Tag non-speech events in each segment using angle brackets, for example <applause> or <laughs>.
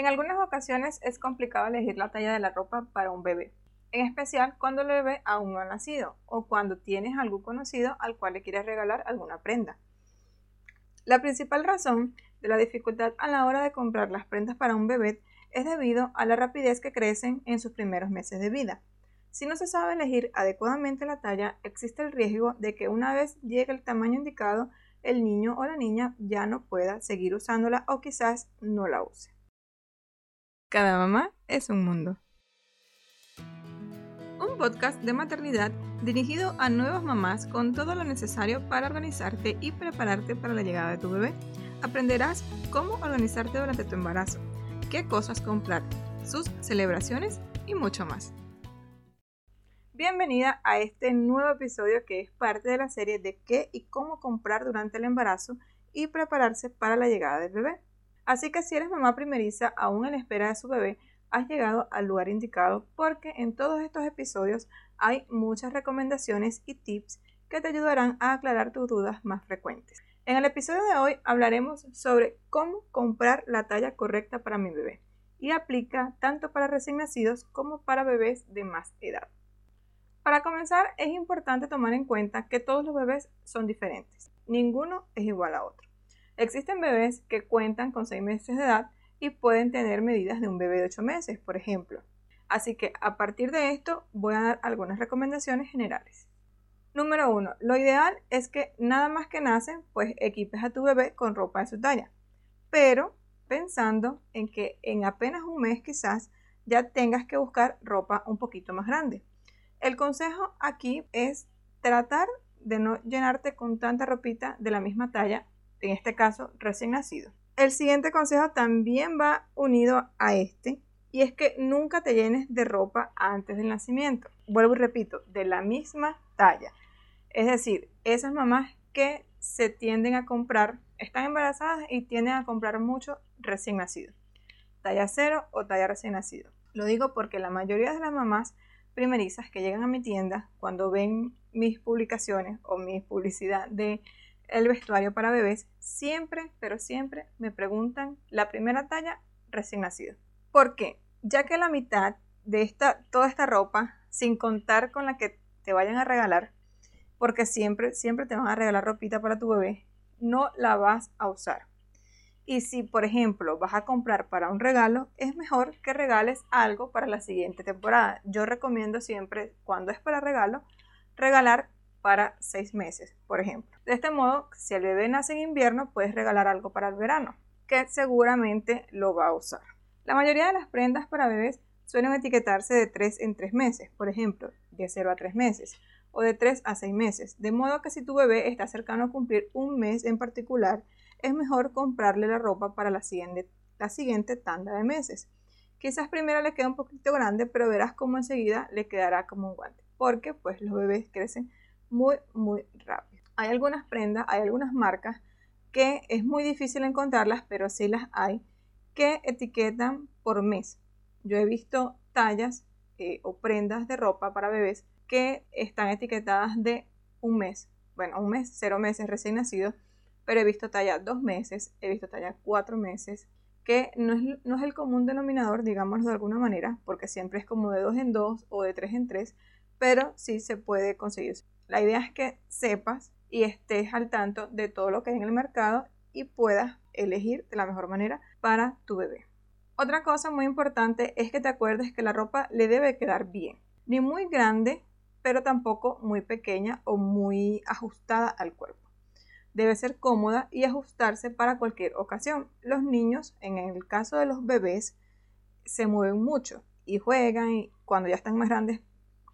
En algunas ocasiones es complicado elegir la talla de la ropa para un bebé, en especial cuando el bebé aún no ha nacido o cuando tienes algún conocido al cual le quieres regalar alguna prenda. La principal razón de la dificultad a la hora de comprar las prendas para un bebé es debido a la rapidez que crecen en sus primeros meses de vida. Si no se sabe elegir adecuadamente la talla, existe el riesgo de que una vez llegue el tamaño indicado, el niño o la niña ya no pueda seguir usándola o quizás no la use. Cada mamá es un mundo. Un podcast de maternidad dirigido a nuevas mamás con todo lo necesario para organizarte y prepararte para la llegada de tu bebé. Aprenderás cómo organizarte durante tu embarazo, qué cosas comprar, sus celebraciones y mucho más. Bienvenida a este nuevo episodio que es parte de la serie de qué y cómo comprar durante el embarazo y prepararse para la llegada del bebé. Así que si eres mamá primeriza aún en espera de su bebé, has llegado al lugar indicado porque en todos estos episodios hay muchas recomendaciones y tips que te ayudarán a aclarar tus dudas más frecuentes. En el episodio de hoy hablaremos sobre cómo comprar la talla correcta para mi bebé y aplica tanto para recién nacidos como para bebés de más edad. Para comenzar, es importante tomar en cuenta que todos los bebés son diferentes. Ninguno es igual a otro. Existen bebés que cuentan con 6 meses de edad y pueden tener medidas de un bebé de 8 meses, por ejemplo. Así que a partir de esto voy a dar algunas recomendaciones generales. Número 1. Lo ideal es que nada más que nace, pues equipes a tu bebé con ropa de su talla. Pero pensando en que en apenas un mes quizás ya tengas que buscar ropa un poquito más grande. El consejo aquí es tratar de no llenarte con tanta ropita de la misma talla en este caso recién nacido. El siguiente consejo también va unido a este y es que nunca te llenes de ropa antes del nacimiento. Vuelvo y repito, de la misma talla. Es decir, esas mamás que se tienden a comprar, están embarazadas y tienden a comprar mucho recién nacido. Talla cero o talla recién nacido. Lo digo porque la mayoría de las mamás primerizas que llegan a mi tienda cuando ven mis publicaciones o mi publicidad de el vestuario para bebés, siempre, pero siempre me preguntan la primera talla recién nacido. ¿Por qué? Ya que la mitad de esta, toda esta ropa, sin contar con la que te vayan a regalar, porque siempre, siempre te van a regalar ropita para tu bebé, no la vas a usar. Y si, por ejemplo, vas a comprar para un regalo, es mejor que regales algo para la siguiente temporada. Yo recomiendo siempre, cuando es para regalo, regalar para seis meses, por ejemplo. De este modo, si el bebé nace en invierno, puedes regalar algo para el verano, que seguramente lo va a usar. La mayoría de las prendas para bebés suelen etiquetarse de 3 en 3 meses, por ejemplo, de 0 a 3 meses, o de 3 a 6 meses, de modo que si tu bebé está cercano a cumplir un mes en particular, es mejor comprarle la ropa para la siguiente, la siguiente tanda de meses. Quizás primero le queda un poquito grande, pero verás cómo enseguida le quedará como un guante, porque pues los bebés crecen muy, muy rápido. Hay algunas prendas, hay algunas marcas que es muy difícil encontrarlas, pero sí las hay, que etiquetan por mes. Yo he visto tallas eh, o prendas de ropa para bebés que están etiquetadas de un mes. Bueno, un mes, cero meses recién nacido, pero he visto talla dos meses, he visto talla cuatro meses, que no es, no es el común denominador, digámoslo de alguna manera, porque siempre es como de dos en dos o de tres en tres, pero sí se puede conseguir. La idea es que sepas y estés al tanto de todo lo que hay en el mercado y puedas elegir de la mejor manera para tu bebé. Otra cosa muy importante es que te acuerdes que la ropa le debe quedar bien, ni muy grande, pero tampoco muy pequeña o muy ajustada al cuerpo. Debe ser cómoda y ajustarse para cualquier ocasión. Los niños, en el caso de los bebés, se mueven mucho y juegan y cuando ya están más grandes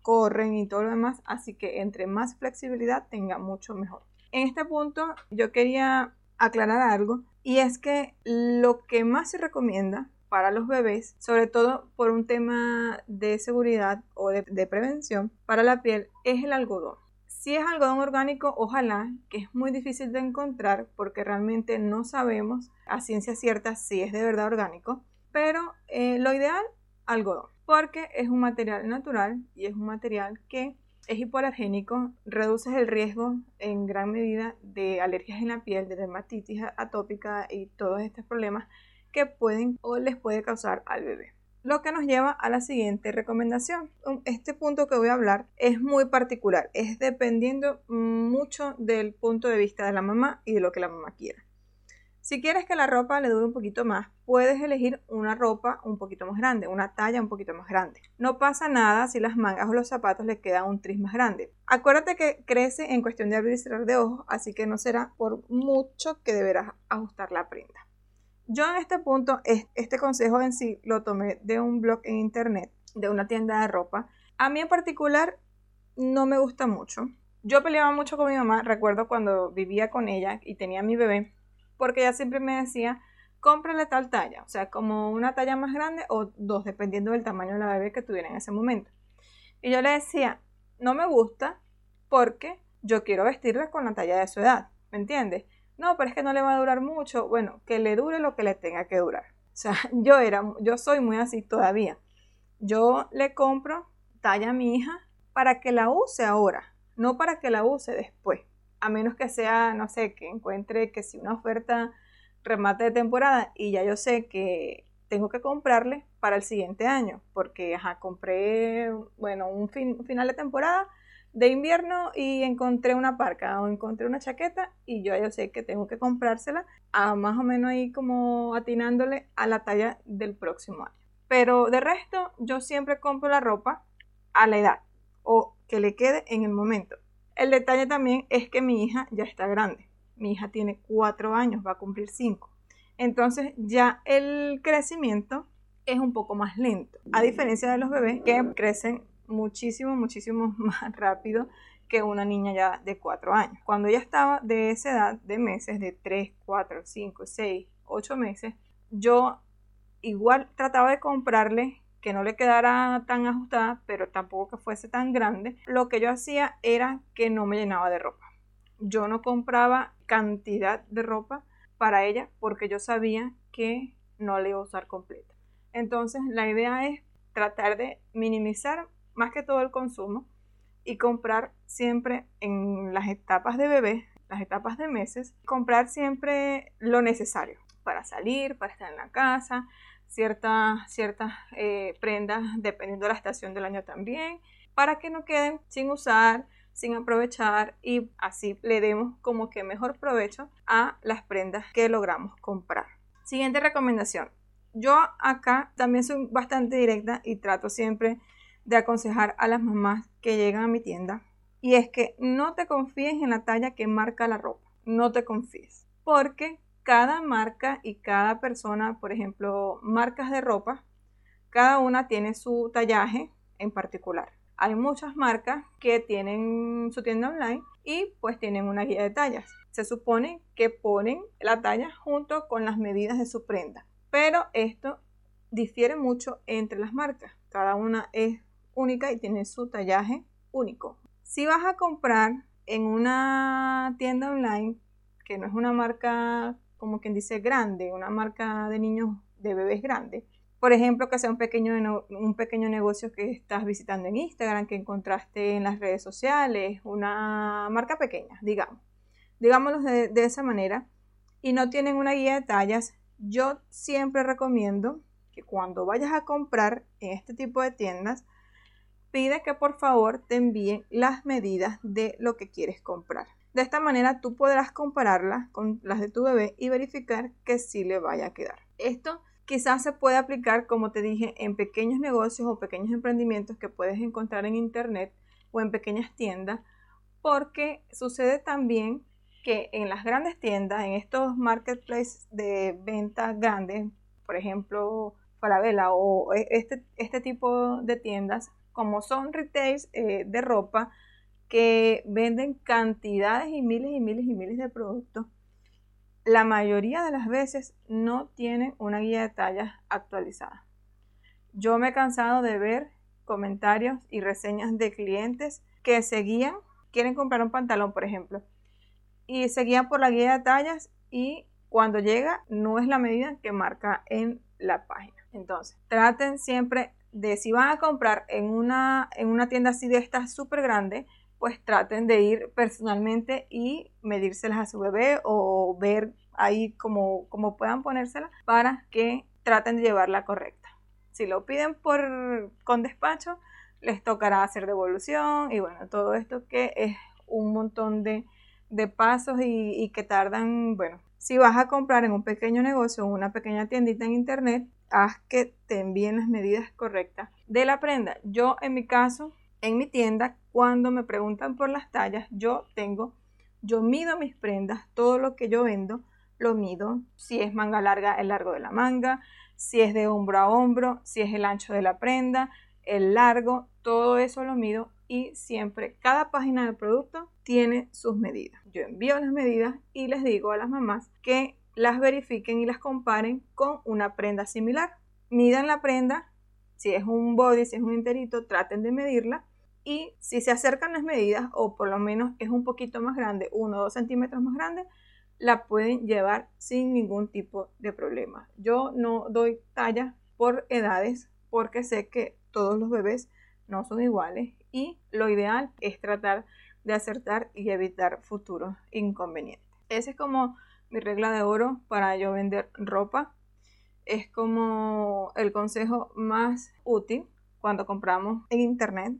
corren y todo lo demás, así que entre más flexibilidad tenga mucho mejor. En este punto yo quería aclarar algo y es que lo que más se recomienda para los bebés, sobre todo por un tema de seguridad o de, prevención para la piel, es el algodón. Si es algodón orgánico, ojalá, que es muy difícil de encontrar porque realmente no sabemos a ciencia cierta si es de verdad orgánico, pero eh, lo ideal, algodón porque es un material natural y es un material que es hipoalergénico, reduce el riesgo en gran medida de alergias en la piel, de dermatitis atópica y todos estos problemas que pueden o les puede causar al bebé. Lo que nos lleva a la siguiente recomendación. Este punto que voy a hablar es muy particular, es dependiendo mucho del punto de vista de la mamá y de lo que la mamá quiera. Si quieres que la ropa le dure un poquito más, puedes elegir una ropa un poquito más grande, una talla un poquito más grande. No pasa nada si las mangas o los zapatos le quedan un tris más grande. Acuérdate que crece en cuestión de abrir y cerrar de ojos, así que no será por mucho que deberás ajustar la prenda. Yo en este punto, este consejo en sí lo tomé de un blog en internet, de una tienda de ropa. A mí en particular no me gusta mucho. Yo peleaba mucho con mi mamá, recuerdo cuando vivía con ella y tenía mi bebé porque ella siempre me decía, cómprale tal talla, o sea, como una talla más grande o dos, dependiendo del tamaño de la bebé que tuviera en ese momento. Y yo le decía, no me gusta porque yo quiero vestirla con la talla de su edad, ¿me entiendes? No, pero es que no le va a durar mucho. Bueno, que le dure lo que le tenga que durar. O sea, <laughs> yo era, yo soy muy así todavía. Yo le compro talla a mi hija para que la use ahora, no para que la use después a menos que sea, no sé, que encuentre que si una oferta remate de temporada y ya yo sé que tengo que comprarle para el siguiente año, porque ajá, compré, bueno, un, final de temporada de invierno y encontré una parca o encontré una chaqueta y yo ya sé que tengo que comprársela a más o menos ahí como atinándole a la talla del próximo año. Pero de resto, yo siempre compro la ropa a la edad o que le quede en el momento. El detalle también es que mi hija ya está grande. Mi hija tiene cuatro años, va a cumplir cinco. Entonces ya el crecimiento es un poco más lento. A diferencia de los bebés que crecen muchísimo, muchísimo <laughs> más rápido que una niña ya de cuatro años. Cuando ella estaba de esa edad de meses, de tres, cuatro, cinco, seis, ocho meses, yo igual trataba de comprarle que no le quedara tan ajustada, pero tampoco que fuese tan grande, lo que yo hacía era que no me llenaba de ropa. Yo no compraba cantidad de ropa para ella porque yo sabía que no le iba a usar completa. Entonces la idea es tratar de minimizar más que todo el consumo y comprar siempre en las etapas de bebé, las etapas de meses, comprar siempre lo necesario para salir, para estar en la casa, ciertas, ciertas eh, prendas dependiendo de la estación del año también, para que no queden sin usar, sin aprovechar y así le demos como que mejor provecho a las prendas que logramos comprar. Siguiente recomendación. Yo acá también soy bastante directa y trato siempre de aconsejar a las mamás que llegan a mi tienda y es que no te confíes en la talla que marca la ropa, no te confíes, porque cada marca y cada persona, por ejemplo, marcas de ropa, cada una tiene su tallaje en particular. Hay muchas marcas que tienen su tienda online y pues tienen una guía de tallas. Se supone que ponen la talla junto con las medidas de su prenda, pero esto difiere mucho entre las marcas. Cada una es única y tiene su tallaje único. Si vas a comprar en una tienda online que no es una marca como quien dice, grande, una marca de niños, de bebés grande. Por ejemplo, que sea un pequeño, un pequeño negocio que estás visitando en Instagram, que encontraste en las redes sociales, una marca pequeña, digamos. Digámoslo de, de esa manera. Y no tienen una guía de tallas. Yo siempre recomiendo que cuando vayas a comprar en este tipo de tiendas, pide que por favor te envíen las medidas de lo que quieres comprar. De esta manera tú podrás compararlas con las de tu bebé y verificar que sí le vaya a quedar. Esto quizás se puede aplicar, como te dije, en pequeños negocios o pequeños emprendimientos que puedes encontrar en internet o en pequeñas tiendas, porque sucede también que en las grandes tiendas, en estos marketplaces de ventas grandes, por ejemplo, Falabella o e, este, este tipo de tiendas, como son retails eh, de ropa, que venden cantidades y miles y miles y miles de productos, la mayoría de las veces no tienen una guía de tallas actualizada. Yo me he cansado de ver comentarios y reseñas de clientes que seguían, quieren comprar un pantalón, por ejemplo, y seguían por la guía de tallas y cuando llega no es la medida que marca en la página. Entonces, traten siempre de si van a comprar en una, en una tienda así de estas súper grande, pues traten de ir personalmente y medírselas a su bebé o ver ahí como, como puedan ponérsela para que traten de llevarla correcta. Si lo piden por con despacho, les tocará hacer devolución y bueno, todo esto que es un montón de, pasos y, y, que tardan, bueno, si vas a comprar en un pequeño negocio o una pequeña tiendita en internet, haz que te envíen las medidas correctas de la prenda. Yo en mi caso, en mi tienda, cuando me preguntan por las tallas, yo tengo, yo mido mis prendas, todo lo que yo vendo, lo mido, si es manga larga, el largo de la manga, si es de hombro a hombro, si es el ancho de la prenda, el largo, todo eso lo mido y siempre cada página del producto tiene sus medidas. Yo envío las medidas y les digo a las mamás que las verifiquen y las comparen con una prenda similar. Midan la prenda, si es un body, si es un enterito, traten de medirla y si se acercan las medidas o por lo menos es un poquito más grande, uno o dos centímetros más grande, la pueden llevar sin ningún tipo de problema. Yo no doy talla por edades porque sé que todos los bebés no son iguales y lo ideal es tratar de acertar y evitar futuros inconvenientes. Esa es como mi regla de oro para yo vender ropa. Es como el consejo más útil cuando compramos en internet.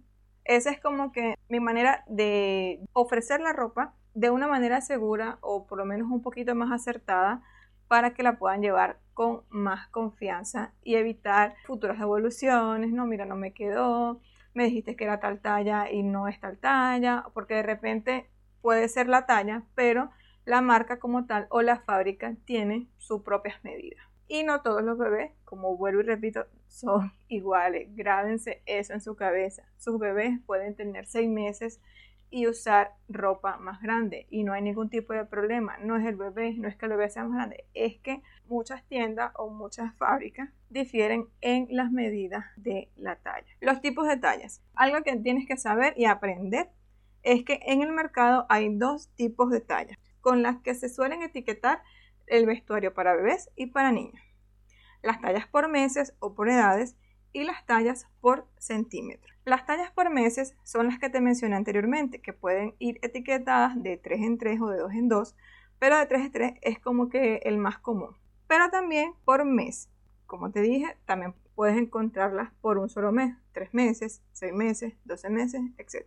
Esa es como que mi manera de ofrecer la ropa de una manera segura o por lo menos un poquito más acertada para que la puedan llevar con más confianza y evitar futuras evoluciones. No, mira, no me quedó, me dijiste que era tal talla y no es tal talla, porque de repente puede ser la talla, pero la marca como tal o la fábrica tiene sus propias medidas. Y no todos los bebés, como vuelvo y repito, son <laughs> iguales. Grábense eso en su cabeza. Sus bebés pueden tener seis meses y usar ropa más grande y no hay ningún tipo de problema. No es el bebé, no es que el bebé sea más grande, es que muchas tiendas o muchas fábricas difieren en las medidas de la talla. Los tipos de tallas. Algo que tienes que saber y aprender es que en el mercado hay dos tipos de tallas con las que se suelen etiquetar el vestuario para bebés y para niños. Las tallas por meses o por edades y las tallas por centímetros. Las tallas por meses son las que te mencioné anteriormente, que pueden ir etiquetadas de 3 en 3 o de 2 en 2, pero de 3 en 3 es como que el más común. Pero también por mes. Como te dije, también puedes encontrarlas por un solo mes, 3 meses, 6 meses, 12 meses, etc.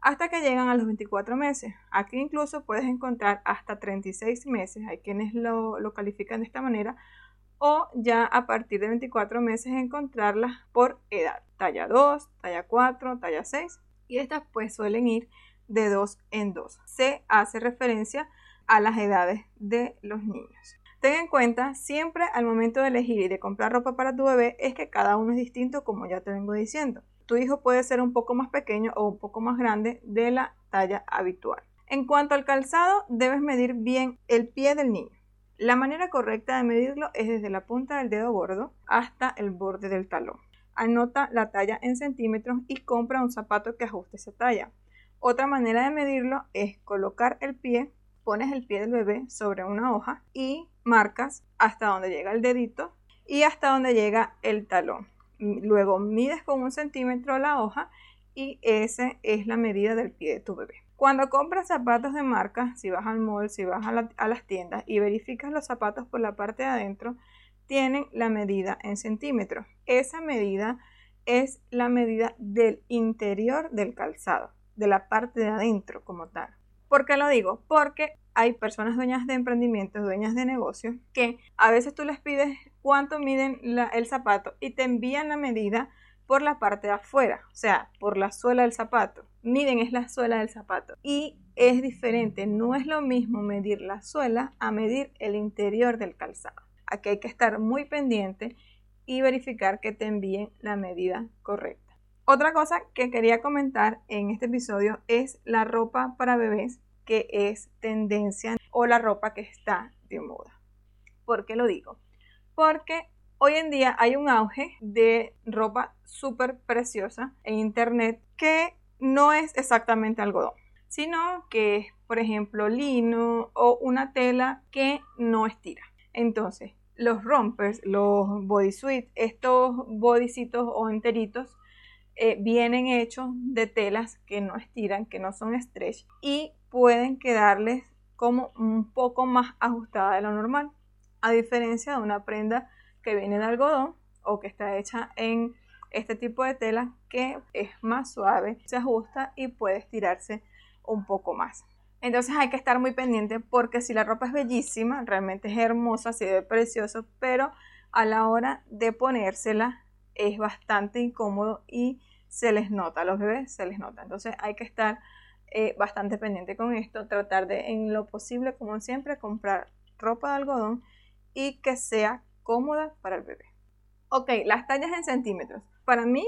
Hasta que llegan a los 24 meses. Aquí incluso puedes encontrar hasta 36 meses. Hay quienes lo, lo califican de esta manera o ya a partir de 24 meses encontrarlas por edad, talla 2, talla 4, talla 6 y estas pues suelen ir de 2 en 2. Se hace referencia a las edades de los niños. Ten en cuenta siempre al momento de elegir y de comprar ropa para tu bebé es que cada uno es distinto como ya te vengo diciendo. Tu hijo puede ser un poco más pequeño o un poco más grande de la talla habitual. En cuanto al calzado, debes medir bien el pie del niño. La manera correcta de medirlo es desde la punta del dedo gordo hasta el borde del talón. Anota la talla en centímetros y compra un zapato que ajuste esa talla. Otra manera de medirlo es colocar el pie, pones el pie del bebé sobre una hoja y marcas hasta donde llega el dedito y hasta donde llega el talón. Luego mides con un centímetro la hoja y esa es la medida del pie de tu bebé. Cuando compras zapatos de marca, si vas al mall, si vas a, las tiendas y verificas los zapatos por la parte de adentro, tienen la medida en centímetros. Esa medida es la medida del interior del calzado, de la parte de adentro como tal. ¿Por qué lo digo? Porque hay personas dueñas de emprendimientos, dueñas de negocios, que a veces tú les pides cuánto miden el zapato y te envían la medida por la parte de afuera, o sea, por la suela del zapato. Miden es la suela del zapato. Y es diferente, no es lo mismo medir la suela a medir el interior del calzado. Aquí hay que estar muy pendiente y verificar que te envíen la medida correcta. Otra cosa que quería comentar en este episodio es la ropa para bebés que es tendencia o la ropa que está de moda. ¿Por qué lo digo? Porque Hoy en día hay un auge de ropa súper preciosa en internet que no es exactamente algodón, sino que es, por ejemplo, lino o una tela que no estira. Entonces, los rompers, los bodysuits, estos bodycitos o enteritos, eh, vienen hechos de telas que no estiran, que no son stretch y pueden quedarles como un poco más ajustada de lo normal, a diferencia de una prenda que viene de algodón o que está hecha en este tipo de tela que es más suave, se ajusta y puede estirarse un poco más. Entonces hay que estar muy pendiente porque si la ropa es bellísima, realmente es hermosa, se ve precioso, pero a la hora de ponérsela es bastante incómodo y se les nota, a los bebés se les nota. Entonces hay que estar eh, bastante pendiente con esto, tratar de en lo posible, como siempre, comprar ropa de algodón y que sea cómoda para el bebé. Ok, las tallas en centímetros. Para mí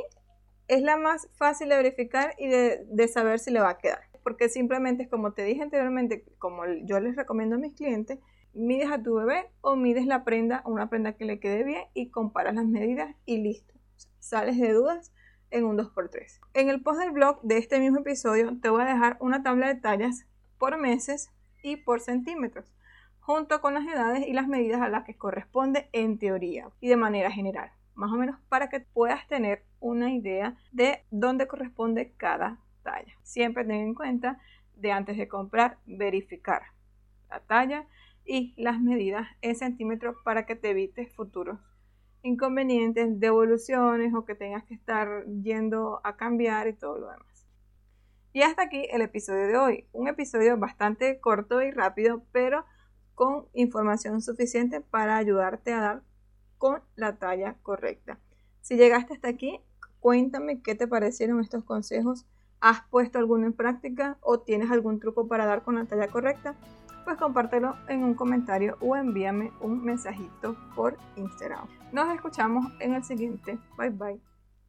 es la más fácil de verificar y de, saber si le va a quedar. Porque simplemente es como te dije anteriormente, como yo les recomiendo a mis clientes, mides a tu bebé o mides la prenda, una prenda que le quede bien y comparas las medidas y listo. Sales de dudas en un 2x3. En el post del blog de este mismo episodio te voy a dejar una tabla de tallas por meses y por centímetros, junto con las edades y las medidas a las que corresponde en teoría y de manera general, más o menos para que puedas tener una idea de dónde corresponde cada talla. Siempre ten en cuenta de antes de comprar verificar la talla y las medidas en centímetros para que te evites futuros inconvenientes, devoluciones o que tengas que estar yendo a cambiar y todo lo demás. Y hasta aquí el episodio de hoy. Un episodio bastante corto y rápido, pero con información suficiente para ayudarte a dar con la talla correcta. Si llegaste hasta aquí, cuéntame qué te parecieron estos consejos. ¿Has puesto alguno en práctica o tienes algún truco para dar con la talla correcta? pues compártelo en un comentario o envíame un mensajito por Instagram. Nos escuchamos en el siguiente. Bye bye.